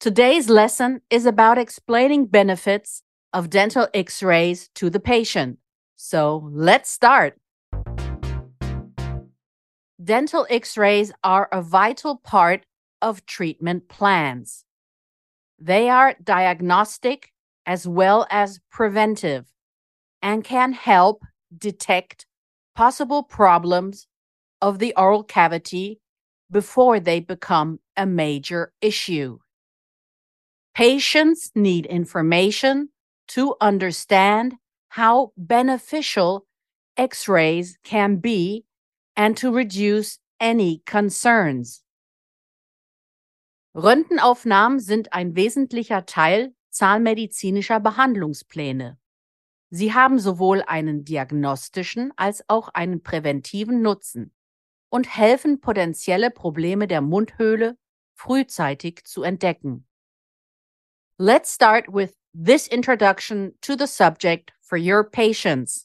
Today's lesson is about explaining benefits of dental x rays to the patient. So let's start. Dental x rays are a vital part of treatment plans. They are diagnostic as well as preventive and can help detect possible problems of the oral cavity before they become a major issue. Patients need information to understand how beneficial x rays can be and to reduce any concerns. Röntgenaufnahmen sind ein wesentlicher Teil zahnmedizinischer Behandlungspläne. Sie haben sowohl einen diagnostischen als auch einen präventiven Nutzen und helfen potenzielle Probleme der Mundhöhle frühzeitig zu entdecken. Let's start with this introduction to the subject for your patients.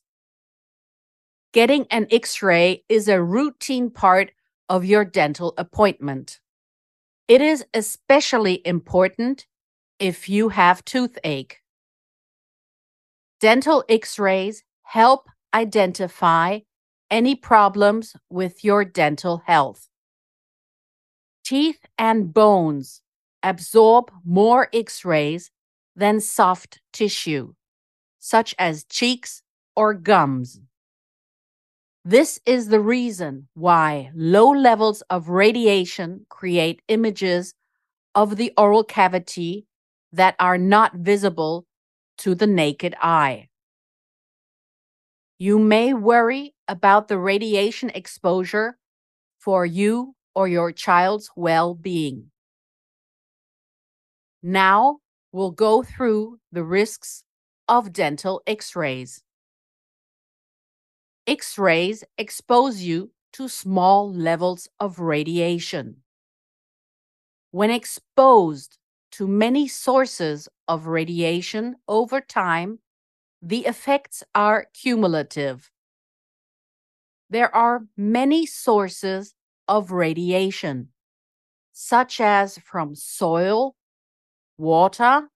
Getting an x ray is a routine part of your dental appointment. It is especially important if you have toothache. Dental x rays help identify any problems with your dental health. Teeth and bones absorb more X rays than soft tissue, such as cheeks or gums. This is the reason why low levels of radiation create images of the oral cavity that are not visible to the naked eye. You may worry about the radiation exposure for you or your child's well being. Now we'll go through the risks of dental x rays. X rays expose you to small levels of radiation. When exposed to many sources of radiation over time, the effects are cumulative. There are many sources of radiation, such as from soil, water,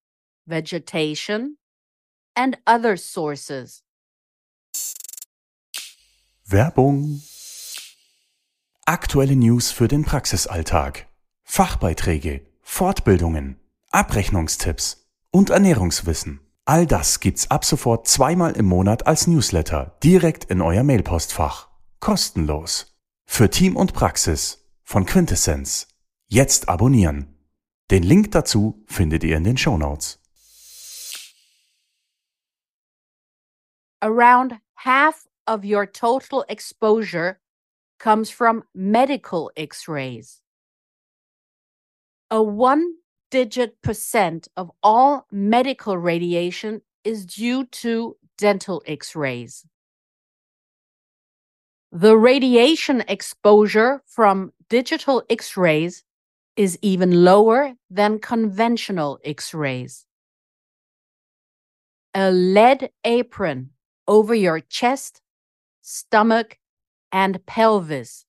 vegetation, and other sources. Werbung. Aktuelle News für den Praxisalltag. Fachbeiträge, Fortbildungen, Abrechnungstipps und Ernährungswissen. All das gibt's ab sofort zweimal im Monat als Newsletter direkt in euer Mailpostfach. Kostenlos. Für Team und Praxis von Quintessenz. Jetzt abonnieren. Den Link dazu findet ihr in den Show Notes. Around half of your total exposure comes from medical x rays. A one digit percent of all medical radiation is due to dental x rays. The radiation exposure from digital x rays is even lower than conventional X rays. A lead apron over your chest, stomach, and pelvis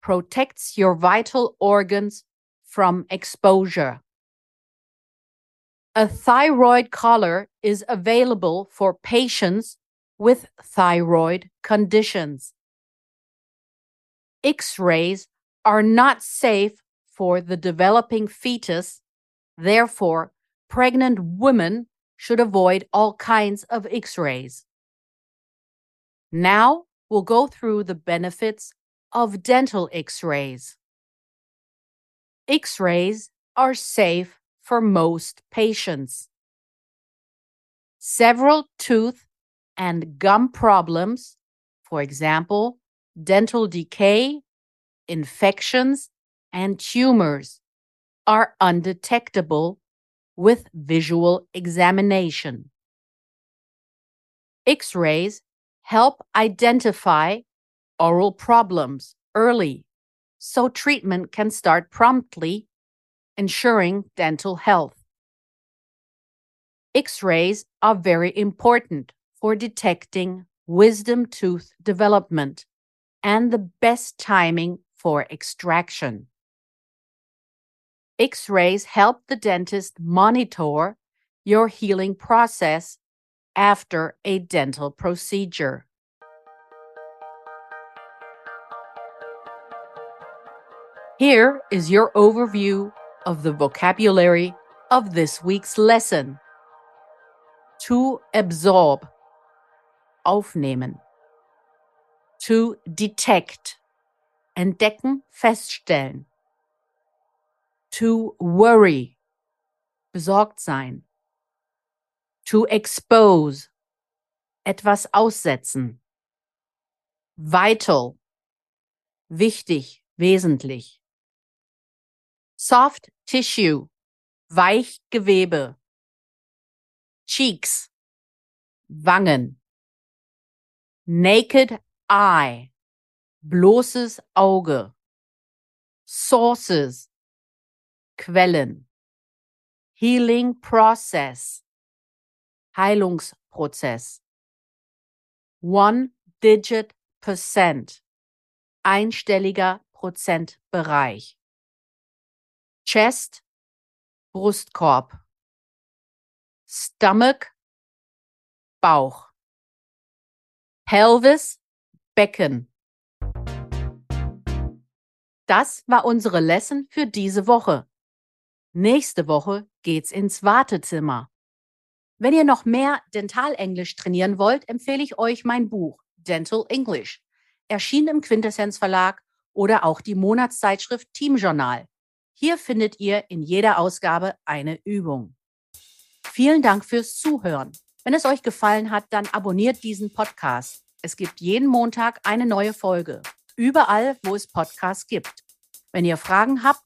protects your vital organs from exposure. A thyroid collar is available for patients with thyroid conditions. X rays are not safe for the developing fetus. Therefore, pregnant women should avoid all kinds of x rays. Now we'll go through the benefits of dental x rays. X rays are safe for most patients. Several tooth and gum problems, for example, dental decay, infections, and tumors are undetectable with visual examination. X rays help identify oral problems early so treatment can start promptly, ensuring dental health. X rays are very important for detecting wisdom tooth development and the best timing for extraction. X rays help the dentist monitor your healing process after a dental procedure. Here is your overview of the vocabulary of this week's lesson. To absorb, aufnehmen. To detect, entdecken, feststellen. To worry, besorgt sein. To expose, etwas aussetzen. Vital, wichtig, wesentlich. Soft Tissue, Weichgewebe. Cheeks, Wangen. Naked Eye, bloßes Auge. Sources, Quellen. Healing Process, Heilungsprozess. One Digit Percent, einstelliger Prozentbereich. Chest, Brustkorb. Stomach, Bauch. Pelvis, Becken. Das war unsere Lesson für diese Woche. Nächste Woche geht's ins Wartezimmer. Wenn ihr noch mehr Dentalenglisch trainieren wollt, empfehle ich euch mein Buch Dental English, erschienen im Quintessenz Verlag oder auch die Monatszeitschrift Team Journal. Hier findet ihr in jeder Ausgabe eine Übung. Vielen Dank fürs Zuhören. Wenn es euch gefallen hat, dann abonniert diesen Podcast. Es gibt jeden Montag eine neue Folge. Überall, wo es Podcasts gibt. Wenn ihr Fragen habt,